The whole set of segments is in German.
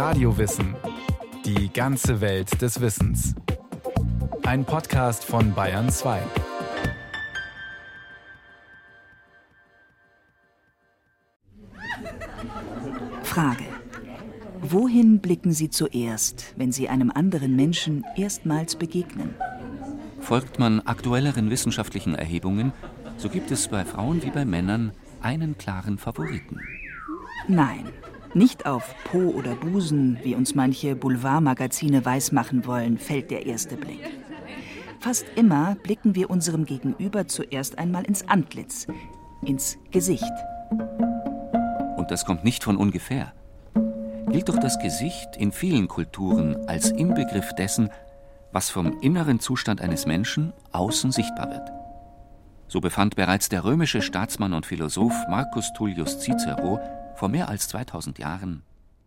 Radiowissen. Die ganze Welt des Wissens. Ein Podcast von Bayern 2. Frage. Wohin blicken Sie zuerst, wenn Sie einem anderen Menschen erstmals begegnen? Folgt man aktuelleren wissenschaftlichen Erhebungen, so gibt es bei Frauen wie bei Männern einen klaren Favoriten. Nein, nicht auf Po oder Busen, wie uns manche Boulevardmagazine weismachen wollen, fällt der erste Blick. Fast immer blicken wir unserem Gegenüber zuerst einmal ins Antlitz, ins Gesicht. Und das kommt nicht von ungefähr. Gilt doch das Gesicht in vielen Kulturen als Inbegriff dessen, was vom inneren Zustand eines Menschen außen sichtbar wird. So befand bereits der römische Staatsmann und Philosoph Marcus Tullius Cicero vor mehr als 2000 Jahren.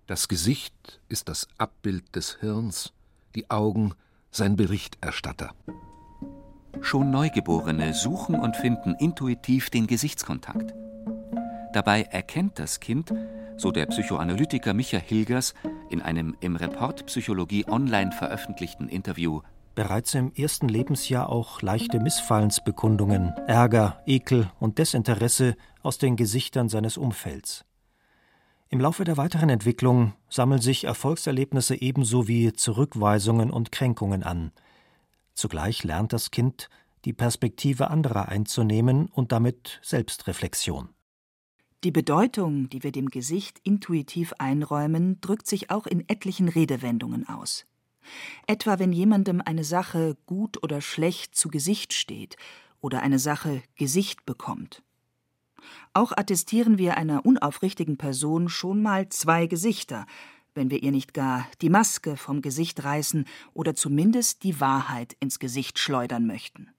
Das Gesicht ist das Abbild des Hirns, die Augen sein Berichterstatter. Schon Neugeborene suchen und finden intuitiv den Gesichtskontakt. Dabei erkennt das Kind, so der Psychoanalytiker Micha Hilgers in einem im Report Psychologie Online veröffentlichten Interview, bereits im ersten Lebensjahr auch leichte Missfallensbekundungen, Ärger, Ekel und Desinteresse aus den Gesichtern seines Umfelds. Im Laufe der weiteren Entwicklung sammeln sich Erfolgserlebnisse ebenso wie Zurückweisungen und Kränkungen an. Zugleich lernt das Kind, die Perspektive anderer einzunehmen und damit Selbstreflexion. Die Bedeutung, die wir dem Gesicht intuitiv einräumen, drückt sich auch in etlichen Redewendungen aus. Etwa wenn jemandem eine Sache gut oder schlecht zu Gesicht steht oder eine Sache Gesicht bekommt. Auch attestieren wir einer unaufrichtigen Person schon mal zwei Gesichter, wenn wir ihr nicht gar die Maske vom Gesicht reißen oder zumindest die Wahrheit ins Gesicht schleudern möchten.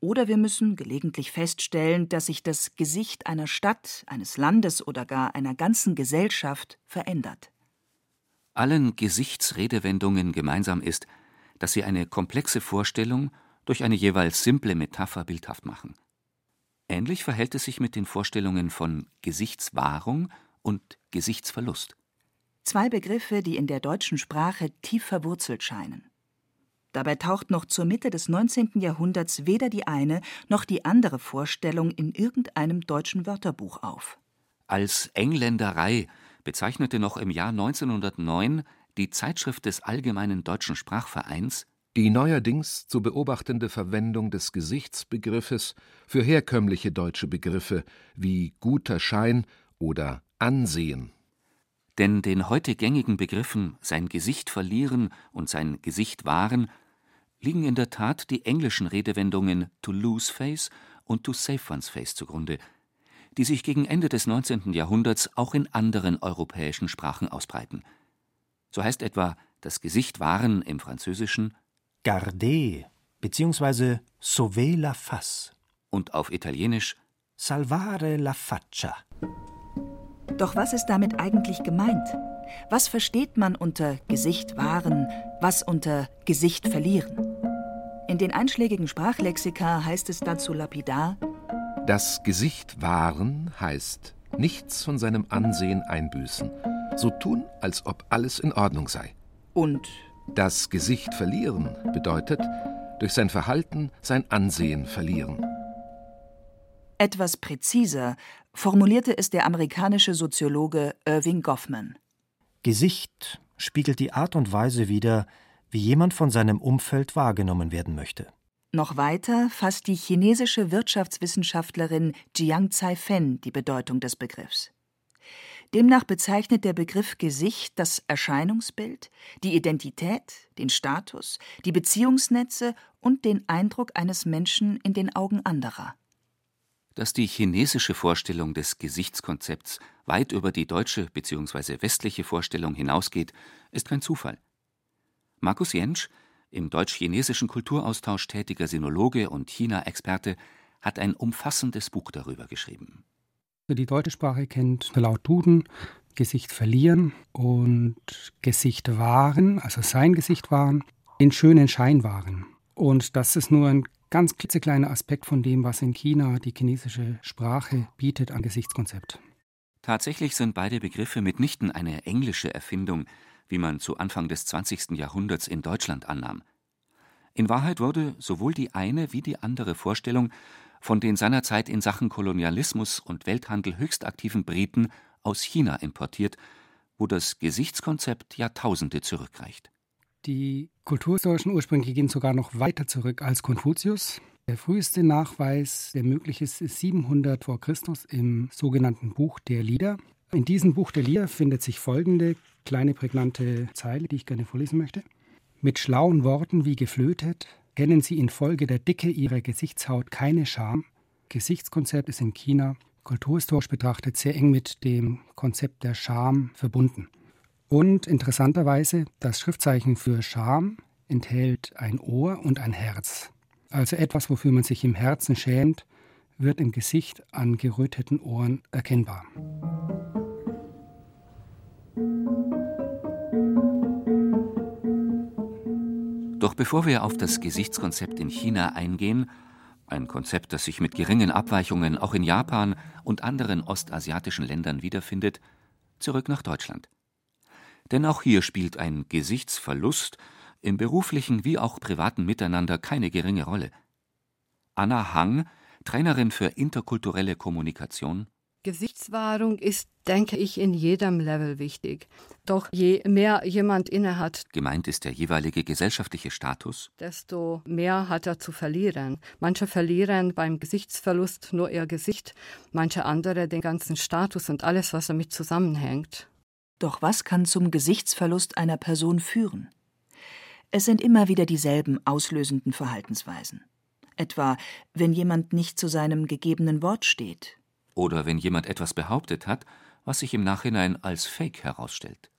Oder wir müssen gelegentlich feststellen, dass sich das Gesicht einer Stadt, eines Landes oder gar einer ganzen Gesellschaft verändert. Allen Gesichtsredewendungen gemeinsam ist, dass sie eine komplexe Vorstellung durch eine jeweils simple Metapher bildhaft machen. Ähnlich verhält es sich mit den Vorstellungen von Gesichtswahrung und Gesichtsverlust. Zwei Begriffe, die in der deutschen Sprache tief verwurzelt scheinen. Dabei taucht noch zur Mitte des 19. Jahrhunderts weder die eine noch die andere Vorstellung in irgendeinem deutschen Wörterbuch auf. Als Engländerei bezeichnete noch im Jahr 1909 die Zeitschrift des Allgemeinen Deutschen Sprachvereins die neuerdings zu beobachtende Verwendung des Gesichtsbegriffes für herkömmliche deutsche Begriffe wie guter Schein oder Ansehen. Denn den heute gängigen Begriffen sein Gesicht verlieren und sein Gesicht wahren liegen in der Tat die englischen Redewendungen to lose face und to save one's face zugrunde, die sich gegen Ende des 19. Jahrhunderts auch in anderen europäischen Sprachen ausbreiten. So heißt etwa das Gesicht wahren im Französischen garder bzw. sauver la face und auf Italienisch salvare la faccia. Doch was ist damit eigentlich gemeint? Was versteht man unter Gesicht wahren, was unter Gesicht verlieren? In den einschlägigen Sprachlexika heißt es dazu lapidar: Das Gesicht wahren heißt nichts von seinem Ansehen einbüßen, so tun, als ob alles in Ordnung sei. Und das Gesicht verlieren bedeutet, durch sein Verhalten sein Ansehen verlieren. Etwas präziser formulierte es der amerikanische Soziologe Irving Goffman. Gesicht spiegelt die Art und Weise wider, wie jemand von seinem Umfeld wahrgenommen werden möchte. Noch weiter fasst die chinesische Wirtschaftswissenschaftlerin Jiang Tsai-Fen die Bedeutung des Begriffs. Demnach bezeichnet der Begriff Gesicht das Erscheinungsbild, die Identität, den Status, die Beziehungsnetze und den Eindruck eines Menschen in den Augen anderer. Dass die chinesische Vorstellung des Gesichtskonzepts weit über die deutsche bzw. westliche Vorstellung hinausgeht, ist kein Zufall. Markus Jentsch, im deutsch-chinesischen Kulturaustausch tätiger Sinologe und China-Experte, hat ein umfassendes Buch darüber geschrieben. Die deutsche Sprache kennt laut Duden Gesicht verlieren und Gesicht wahren, also sein Gesicht wahren, in schönen Schein wahren. Und das ist nur ein ganz klitzekleiner Aspekt von dem, was in China die chinesische Sprache bietet an Gesichtskonzept. Tatsächlich sind beide Begriffe mitnichten eine englische Erfindung, wie man zu Anfang des 20. Jahrhunderts in Deutschland annahm. In Wahrheit wurde sowohl die eine wie die andere Vorstellung von den seinerzeit in Sachen Kolonialismus und Welthandel höchst aktiven Briten aus China importiert, wo das Gesichtskonzept Jahrtausende zurückreicht. Die kulturhistorischen Ursprünge gehen sogar noch weiter zurück als Konfuzius. Der früheste Nachweis, der möglich ist, ist 700 vor Christus im sogenannten Buch der Lieder. In diesem Buch der Lieder findet sich folgende kleine prägnante Zeile, die ich gerne vorlesen möchte. Mit schlauen Worten wie geflötet kennen sie infolge der Dicke ihrer Gesichtshaut keine Scham. Gesichtskonzept ist in China kulturhistorisch betrachtet sehr eng mit dem Konzept der Scham verbunden. Und interessanterweise, das Schriftzeichen für Scham enthält ein Ohr und ein Herz. Also etwas, wofür man sich im Herzen schämt, wird im Gesicht an geröteten Ohren erkennbar. Doch bevor wir auf das Gesichtskonzept in China eingehen, ein Konzept, das sich mit geringen Abweichungen auch in Japan und anderen ostasiatischen Ländern wiederfindet, zurück nach Deutschland. Denn auch hier spielt ein Gesichtsverlust im beruflichen wie auch privaten Miteinander keine geringe Rolle. Anna Hang, Trainerin für interkulturelle Kommunikation. Gesichtswahrung ist, denke ich, in jedem Level wichtig. Doch je mehr jemand innehat, gemeint ist der jeweilige gesellschaftliche Status, desto mehr hat er zu verlieren. Manche verlieren beim Gesichtsverlust nur ihr Gesicht, manche andere den ganzen Status und alles, was damit zusammenhängt. Doch was kann zum Gesichtsverlust einer Person führen? Es sind immer wieder dieselben auslösenden Verhaltensweisen. Etwa, wenn jemand nicht zu seinem gegebenen Wort steht. Oder wenn jemand etwas behauptet hat, was sich im Nachhinein als Fake herausstellt.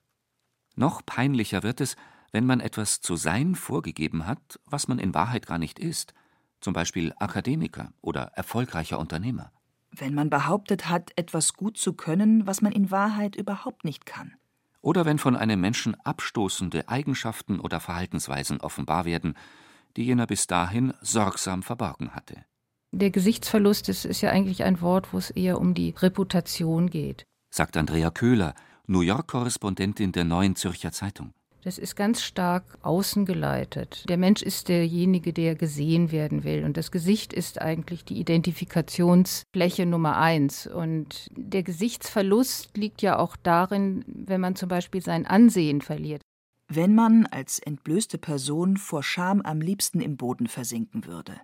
Noch peinlicher wird es, wenn man etwas zu sein vorgegeben hat, was man in Wahrheit gar nicht ist, zum Beispiel Akademiker oder erfolgreicher Unternehmer wenn man behauptet hat, etwas gut zu können, was man in Wahrheit überhaupt nicht kann. Oder wenn von einem Menschen abstoßende Eigenschaften oder Verhaltensweisen offenbar werden, die jener bis dahin sorgsam verborgen hatte. Der Gesichtsverlust ist, ist ja eigentlich ein Wort, wo es eher um die Reputation geht. Sagt Andrea Köhler, New York-Korrespondentin der Neuen Zürcher Zeitung. Das ist ganz stark außen geleitet. Der Mensch ist derjenige, der gesehen werden will. Und das Gesicht ist eigentlich die Identifikationsfläche Nummer eins. Und der Gesichtsverlust liegt ja auch darin, wenn man zum Beispiel sein Ansehen verliert. Wenn man als entblößte Person vor Scham am liebsten im Boden versinken würde.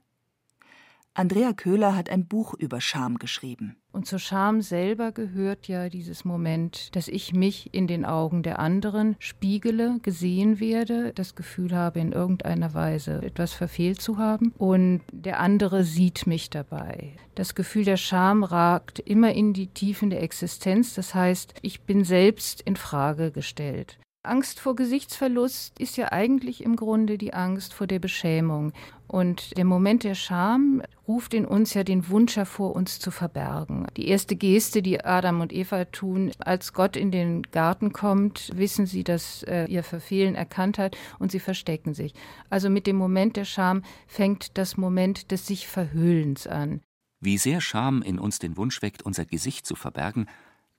Andrea Köhler hat ein Buch über Scham geschrieben. Und zur Scham selber gehört ja dieses Moment, dass ich mich in den Augen der anderen spiegele, gesehen werde, das Gefühl habe, in irgendeiner Weise etwas verfehlt zu haben und der andere sieht mich dabei. Das Gefühl der Scham ragt immer in die Tiefen der Existenz, das heißt, ich bin selbst in Frage gestellt. Angst vor Gesichtsverlust ist ja eigentlich im Grunde die Angst vor der Beschämung. Und der Moment der Scham ruft in uns ja den Wunsch hervor, uns zu verbergen. Die erste Geste, die Adam und Eva tun, als Gott in den Garten kommt, wissen sie, dass er ihr Verfehlen erkannt hat und sie verstecken sich. Also mit dem Moment der Scham fängt das Moment des sich Verhüllens an. Wie sehr Scham in uns den Wunsch weckt, unser Gesicht zu verbergen,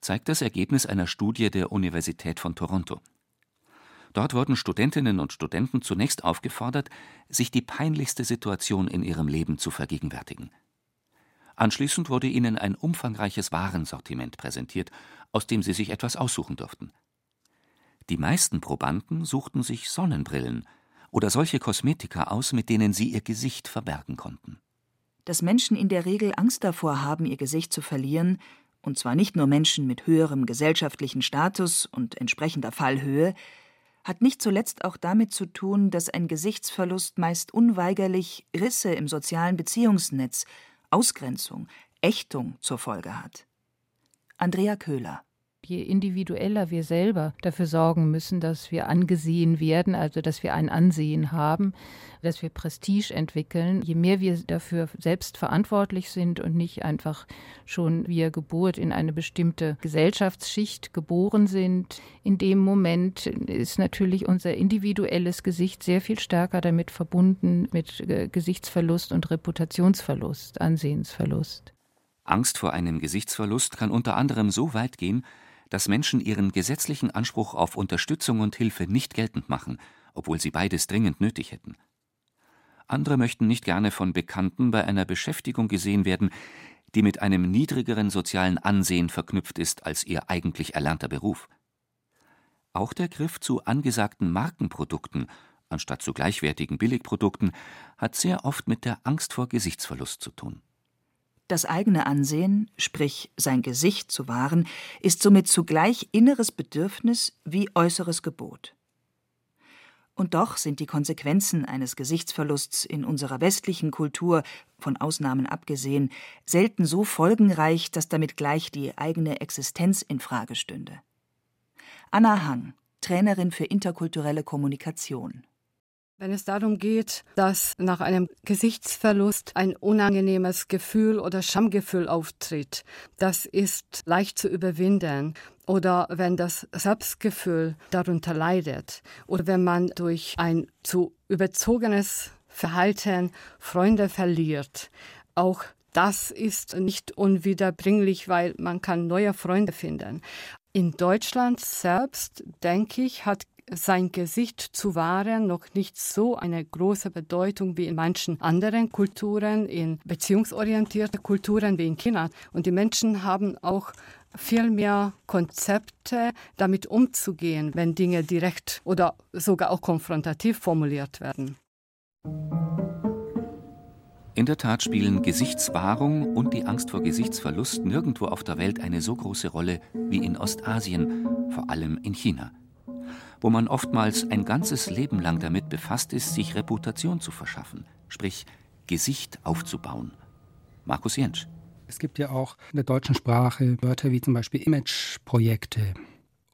zeigt das Ergebnis einer Studie der Universität von Toronto. Dort wurden Studentinnen und Studenten zunächst aufgefordert, sich die peinlichste Situation in ihrem Leben zu vergegenwärtigen. Anschließend wurde ihnen ein umfangreiches Warensortiment präsentiert, aus dem sie sich etwas aussuchen durften. Die meisten Probanden suchten sich Sonnenbrillen oder solche Kosmetika aus, mit denen sie ihr Gesicht verbergen konnten. Dass Menschen in der Regel Angst davor haben, ihr Gesicht zu verlieren, und zwar nicht nur Menschen mit höherem gesellschaftlichen Status und entsprechender Fallhöhe, hat nicht zuletzt auch damit zu tun, dass ein Gesichtsverlust meist unweigerlich Risse im sozialen Beziehungsnetz, Ausgrenzung, Ächtung zur Folge hat. Andrea Köhler je individueller wir selber dafür sorgen müssen, dass wir angesehen werden, also dass wir ein Ansehen haben, dass wir Prestige entwickeln, je mehr wir dafür selbst verantwortlich sind und nicht einfach schon via Geburt in eine bestimmte Gesellschaftsschicht geboren sind, in dem Moment ist natürlich unser individuelles Gesicht sehr viel stärker damit verbunden mit Gesichtsverlust und Reputationsverlust, Ansehensverlust. Angst vor einem Gesichtsverlust kann unter anderem so weit gehen, dass Menschen ihren gesetzlichen Anspruch auf Unterstützung und Hilfe nicht geltend machen, obwohl sie beides dringend nötig hätten. Andere möchten nicht gerne von Bekannten bei einer Beschäftigung gesehen werden, die mit einem niedrigeren sozialen Ansehen verknüpft ist als ihr eigentlich erlernter Beruf. Auch der Griff zu angesagten Markenprodukten anstatt zu gleichwertigen Billigprodukten hat sehr oft mit der Angst vor Gesichtsverlust zu tun. Das eigene Ansehen, sprich sein Gesicht zu wahren, ist somit zugleich inneres Bedürfnis wie äußeres Gebot. Und doch sind die Konsequenzen eines Gesichtsverlusts in unserer westlichen Kultur, von Ausnahmen abgesehen, selten so folgenreich, dass damit gleich die eigene Existenz in Frage stünde. Anna Hang, Trainerin für interkulturelle Kommunikation. Wenn es darum geht, dass nach einem Gesichtsverlust ein unangenehmes Gefühl oder Schamgefühl auftritt, das ist leicht zu überwinden. Oder wenn das Selbstgefühl darunter leidet. Oder wenn man durch ein zu überzogenes Verhalten Freunde verliert. Auch das ist nicht unwiederbringlich, weil man kann neue Freunde finden. In Deutschland selbst, denke ich, hat sein Gesicht zu wahren noch nicht so eine große Bedeutung wie in manchen anderen Kulturen, in beziehungsorientierte Kulturen wie in China. Und die Menschen haben auch viel mehr Konzepte, damit umzugehen, wenn Dinge direkt oder sogar auch konfrontativ formuliert werden. In der Tat spielen Gesichtswahrung und die Angst vor Gesichtsverlust nirgendwo auf der Welt eine so große Rolle wie in Ostasien, vor allem in China wo man oftmals ein ganzes Leben lang damit befasst ist, sich Reputation zu verschaffen, sprich Gesicht aufzubauen. Markus Jentsch. Es gibt ja auch in der deutschen Sprache Wörter wie zum Beispiel Imageprojekte.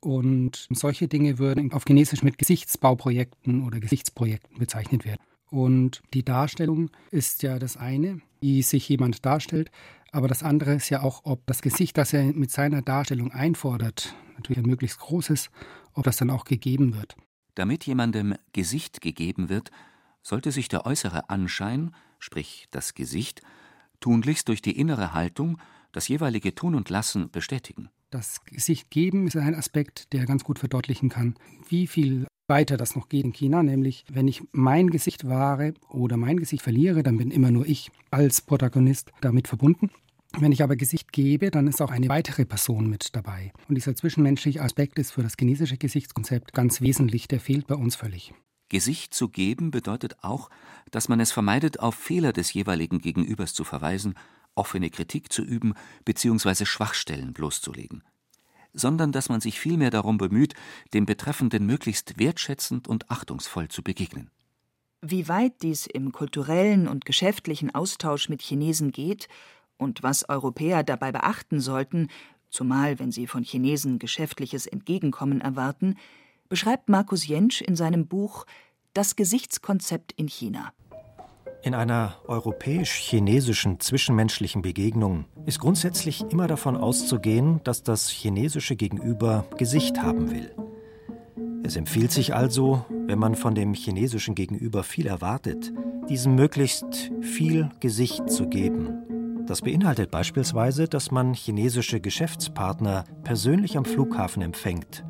Und solche Dinge würden auf Chinesisch mit Gesichtsbauprojekten oder Gesichtsprojekten bezeichnet werden. Und die Darstellung ist ja das eine, wie sich jemand darstellt, aber das andere ist ja auch, ob das Gesicht, das er mit seiner Darstellung einfordert, natürlich ein möglichst großes, ob das dann auch gegeben wird. Damit jemandem Gesicht gegeben wird, sollte sich der äußere Anschein, sprich das Gesicht, tunlichst durch die innere Haltung, das jeweilige Tun und Lassen bestätigen. Das Gesicht geben ist ein Aspekt, der ganz gut verdeutlichen kann, wie viel weiter das noch geht in China, nämlich wenn ich mein Gesicht wahre oder mein Gesicht verliere, dann bin immer nur ich als Protagonist damit verbunden. Wenn ich aber Gesicht gebe, dann ist auch eine weitere Person mit dabei. Und dieser zwischenmenschliche Aspekt ist für das chinesische Gesichtskonzept ganz wesentlich, der fehlt bei uns völlig. Gesicht zu geben bedeutet auch, dass man es vermeidet, auf Fehler des jeweiligen Gegenübers zu verweisen, offene Kritik zu üben bzw. Schwachstellen bloßzulegen, sondern dass man sich vielmehr darum bemüht, dem Betreffenden möglichst wertschätzend und achtungsvoll zu begegnen. Wie weit dies im kulturellen und geschäftlichen Austausch mit Chinesen geht, und was Europäer dabei beachten sollten, zumal wenn sie von Chinesen geschäftliches Entgegenkommen erwarten, beschreibt Markus Jentsch in seinem Buch Das Gesichtskonzept in China. In einer europäisch-chinesischen zwischenmenschlichen Begegnung ist grundsätzlich immer davon auszugehen, dass das chinesische Gegenüber Gesicht haben will. Es empfiehlt sich also, wenn man von dem chinesischen Gegenüber viel erwartet, diesem möglichst viel Gesicht zu geben das beinhaltet beispielsweise, dass man chinesische Geschäftspartner persönlich am Flughafen empfängt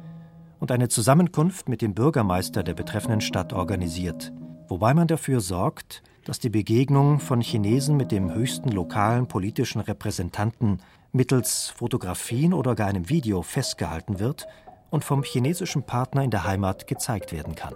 und eine Zusammenkunft mit dem Bürgermeister der betreffenden Stadt organisiert, wobei man dafür sorgt, dass die Begegnung von Chinesen mit dem höchsten lokalen politischen Repräsentanten mittels Fotografien oder gar einem Video festgehalten wird und vom chinesischen Partner in der Heimat gezeigt werden kann.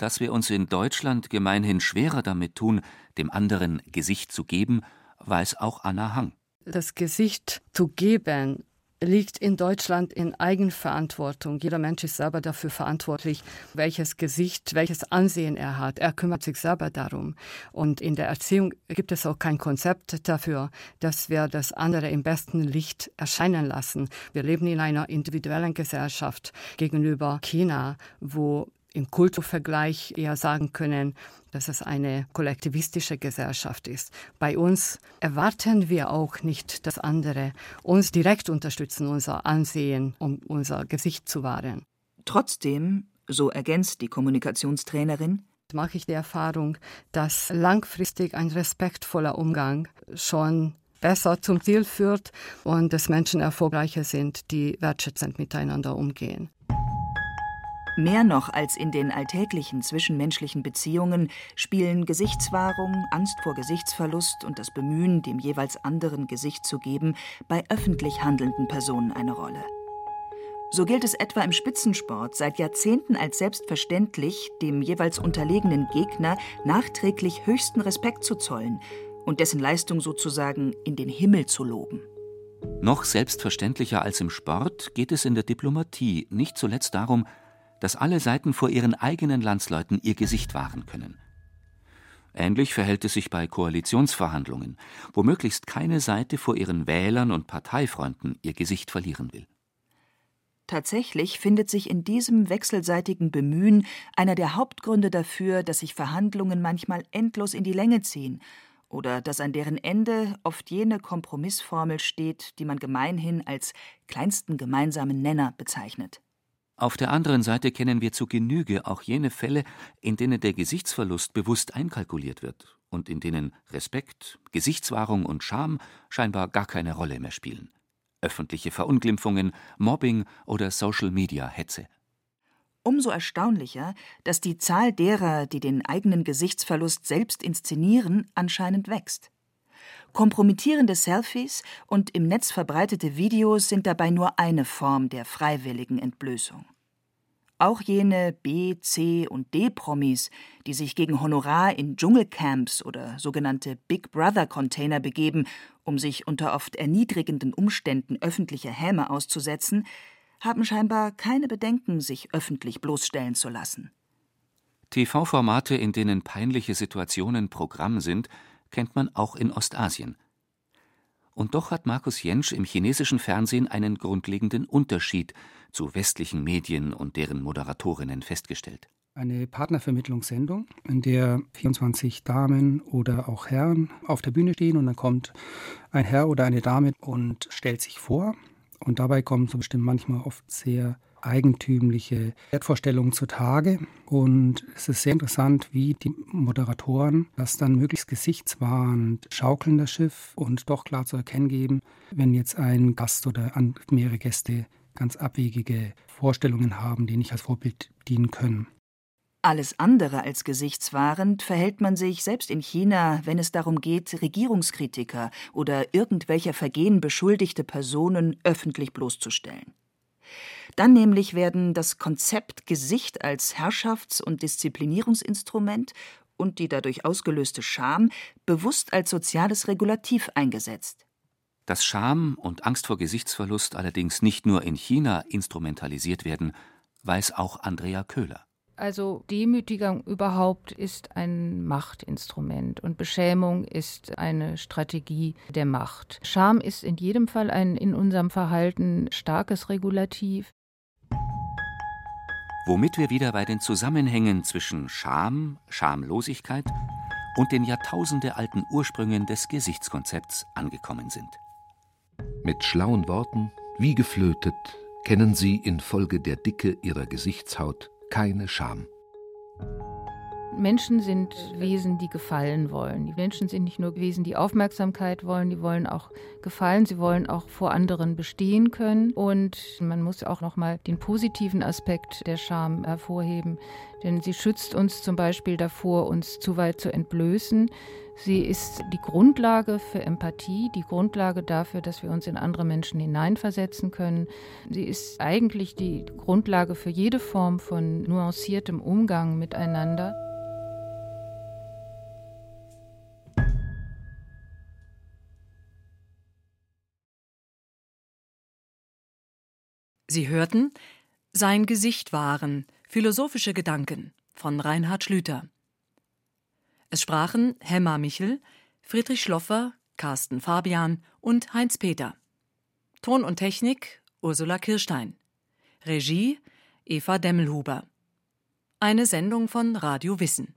Dass wir uns in Deutschland gemeinhin schwerer damit tun, dem anderen Gesicht zu geben, weiß auch Anna Hang. Das Gesicht zu geben liegt in Deutschland in Eigenverantwortung. Jeder Mensch ist selber dafür verantwortlich, welches Gesicht, welches Ansehen er hat. Er kümmert sich selber darum. Und in der Erziehung gibt es auch kein Konzept dafür, dass wir das andere im besten Licht erscheinen lassen. Wir leben in einer individuellen Gesellschaft gegenüber China, wo im Kulturvergleich eher sagen können, dass es eine kollektivistische Gesellschaft ist. Bei uns erwarten wir auch nicht, dass andere uns direkt unterstützen, unser Ansehen, um unser Gesicht zu wahren. Trotzdem, so ergänzt die Kommunikationstrainerin, mache ich die Erfahrung, dass langfristig ein respektvoller Umgang schon besser zum Ziel führt und dass Menschen erfolgreicher sind, die wertschätzend miteinander umgehen. Mehr noch als in den alltäglichen zwischenmenschlichen Beziehungen spielen Gesichtswahrung, Angst vor Gesichtsverlust und das Bemühen, dem jeweils anderen Gesicht zu geben, bei öffentlich handelnden Personen eine Rolle. So gilt es etwa im Spitzensport seit Jahrzehnten als selbstverständlich, dem jeweils unterlegenen Gegner nachträglich höchsten Respekt zu zollen und dessen Leistung sozusagen in den Himmel zu loben. Noch selbstverständlicher als im Sport geht es in der Diplomatie nicht zuletzt darum, dass alle Seiten vor ihren eigenen Landsleuten ihr Gesicht wahren können. Ähnlich verhält es sich bei Koalitionsverhandlungen, wo möglichst keine Seite vor ihren Wählern und Parteifreunden ihr Gesicht verlieren will. Tatsächlich findet sich in diesem wechselseitigen Bemühen einer der Hauptgründe dafür, dass sich Verhandlungen manchmal endlos in die Länge ziehen oder dass an deren Ende oft jene Kompromissformel steht, die man gemeinhin als kleinsten gemeinsamen Nenner bezeichnet. Auf der anderen Seite kennen wir zu Genüge auch jene Fälle, in denen der Gesichtsverlust bewusst einkalkuliert wird und in denen Respekt, Gesichtswahrung und Scham scheinbar gar keine Rolle mehr spielen öffentliche Verunglimpfungen, Mobbing oder Social-Media-Hetze. Umso erstaunlicher, dass die Zahl derer, die den eigenen Gesichtsverlust selbst inszenieren, anscheinend wächst. Kompromittierende Selfies und im Netz verbreitete Videos sind dabei nur eine Form der freiwilligen Entblößung. Auch jene B, C und D-Promis, die sich gegen Honorar in Dschungelcamps oder sogenannte Big Brother-Container begeben, um sich unter oft erniedrigenden Umständen öffentlicher Häme auszusetzen, haben scheinbar keine Bedenken, sich öffentlich bloßstellen zu lassen. TV-Formate, in denen peinliche Situationen Programm sind, kennt man auch in Ostasien. Und doch hat Markus Jentsch im chinesischen Fernsehen einen grundlegenden Unterschied zu westlichen Medien und deren Moderatorinnen festgestellt. Eine Partnervermittlungssendung, in der 24 Damen oder auch Herren auf der Bühne stehen und dann kommt ein Herr oder eine Dame und stellt sich vor. Und dabei kommen so bestimmt manchmal oft sehr eigentümliche Wertvorstellungen zutage. Und es ist sehr interessant, wie die Moderatoren das dann möglichst gesichtswahrend schaukeln, das Schiff, und doch klar zu erkennen geben, wenn jetzt ein Gast oder mehrere Gäste ganz abwegige Vorstellungen haben, die nicht als Vorbild dienen können. Alles andere als gesichtswahrend verhält man sich selbst in China, wenn es darum geht, Regierungskritiker oder irgendwelcher Vergehen beschuldigte Personen öffentlich bloßzustellen. Dann nämlich werden das Konzept Gesicht als Herrschafts- und Disziplinierungsinstrument und die dadurch ausgelöste Scham bewusst als soziales Regulativ eingesetzt. Dass Scham und Angst vor Gesichtsverlust allerdings nicht nur in China instrumentalisiert werden, weiß auch Andrea Köhler. Also Demütigung überhaupt ist ein Machtinstrument und Beschämung ist eine Strategie der Macht. Scham ist in jedem Fall ein in unserem Verhalten starkes Regulativ. Womit wir wieder bei den Zusammenhängen zwischen Scham, Schamlosigkeit und den jahrtausendealten Ursprüngen des Gesichtskonzepts angekommen sind. Mit schlauen Worten, wie geflötet, kennen sie infolge der Dicke ihrer Gesichtshaut keine Scham. Menschen sind Wesen, die gefallen wollen. Die Menschen sind nicht nur Wesen, die Aufmerksamkeit wollen, die wollen auch gefallen, sie wollen auch vor anderen bestehen können. Und man muss auch nochmal den positiven Aspekt der Scham hervorheben, denn sie schützt uns zum Beispiel davor, uns zu weit zu entblößen. Sie ist die Grundlage für Empathie, die Grundlage dafür, dass wir uns in andere Menschen hineinversetzen können. Sie ist eigentlich die Grundlage für jede Form von nuanciertem Umgang miteinander. Sie hörten Sein Gesicht wahren Philosophische Gedanken von Reinhard Schlüter. Es sprachen Hemma Michel, Friedrich Schloffer, Carsten Fabian und Heinz Peter. Ton und Technik Ursula Kirstein. Regie Eva Demmelhuber. Eine Sendung von Radio Wissen.